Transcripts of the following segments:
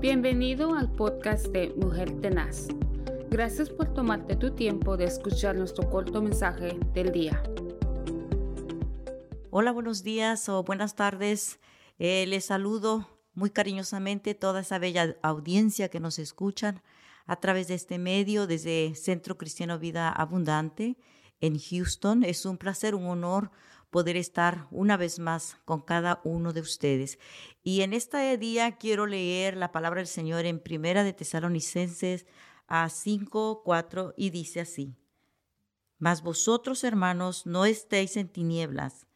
Bienvenido al podcast de Mujer Tenaz. Gracias por tomarte tu tiempo de escuchar nuestro corto mensaje del día. Hola, buenos días o buenas tardes. Eh, les saludo muy cariñosamente toda esa bella audiencia que nos escuchan a través de este medio desde Centro Cristiano Vida Abundante en Houston. Es un placer, un honor poder estar una vez más con cada uno de ustedes. Y en este día quiero leer la palabra del Señor en Primera de Tesalonicenses a 5, 4 y dice así. Mas vosotros, hermanos, no estéis en tinieblas,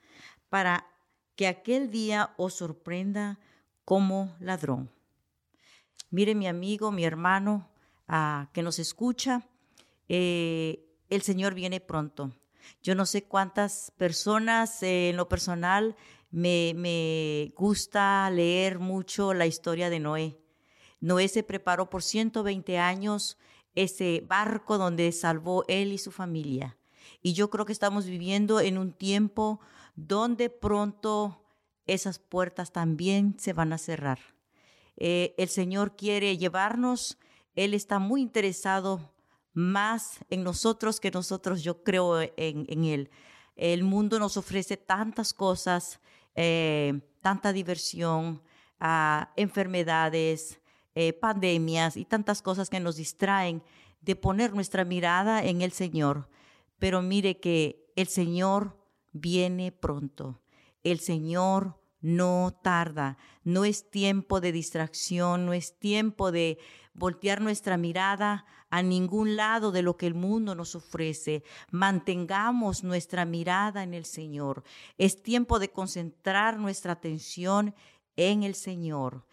para que aquel día os sorprenda como ladrón. Mire mi amigo, mi hermano, ah, que nos escucha, eh, el Señor viene pronto. Yo no sé cuántas personas eh, en lo personal me, me gusta leer mucho la historia de Noé. Noé se preparó por 120 años ese barco donde salvó él y su familia. Y yo creo que estamos viviendo en un tiempo donde pronto esas puertas también se van a cerrar. Eh, el Señor quiere llevarnos, Él está muy interesado más en nosotros que nosotros, yo creo en, Él. El mundo nos ofrece tantas cosas, eh, tanta diversión, ah, enfermedades, eh, pandemias y tantas cosas que nos distraen de poner nuestra mirada en el Señor. Pero mire que el Señor viene pronto. El Señor no tarda, no es tiempo de distracción, no es tiempo de voltear nuestra mirada a ningún lado de lo que el mundo nos ofrece. Mantengamos nuestra mirada en el Señor. Es tiempo de concentrar nuestra atención en el Señor.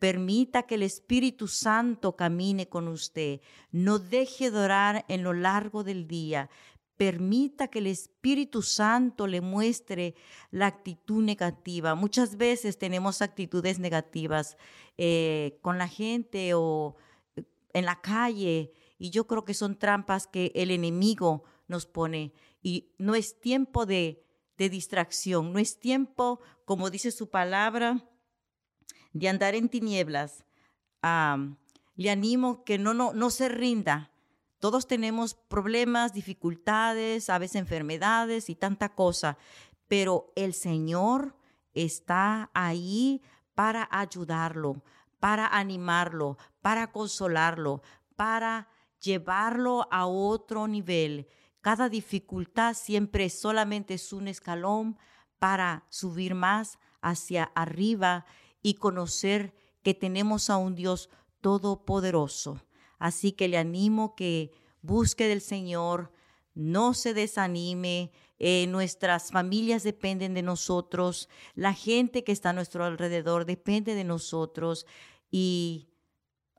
Permita que el Espíritu Santo camine con usted. No deje de orar en lo largo del día. Permita que el Espíritu Santo le muestre la actitud negativa. Muchas veces tenemos actitudes negativas eh, con la gente o eh, en la calle y yo creo que son trampas que el enemigo nos pone y no es tiempo de, distracción, no es tiempo, como dice su palabra, de andar en tinieblas. le animo que no, no, no se rinda, todos tenemos problemas, dificultades, a veces enfermedades y tanta cosa, pero el Señor está ahí para ayudarlo, para animarlo, para consolarlo, para llevarlo a otro nivel. Cada dificultad siempre solamente es un escalón para subir más hacia arriba y conocer que tenemos a un Dios todopoderoso. Así que le animo que busque del Señor, no se desanime, eh, nuestras familias dependen de nosotros, la gente que está a nuestro alrededor depende de nosotros y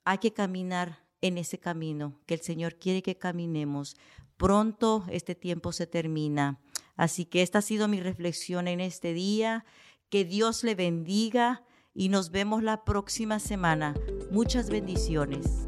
hay que caminar en ese camino que el Señor quiere que caminemos. Pronto este tiempo se termina. Así que esta ha sido mi reflexión en este día. Que Dios le bendiga y nos vemos la próxima semana. Muchas bendiciones.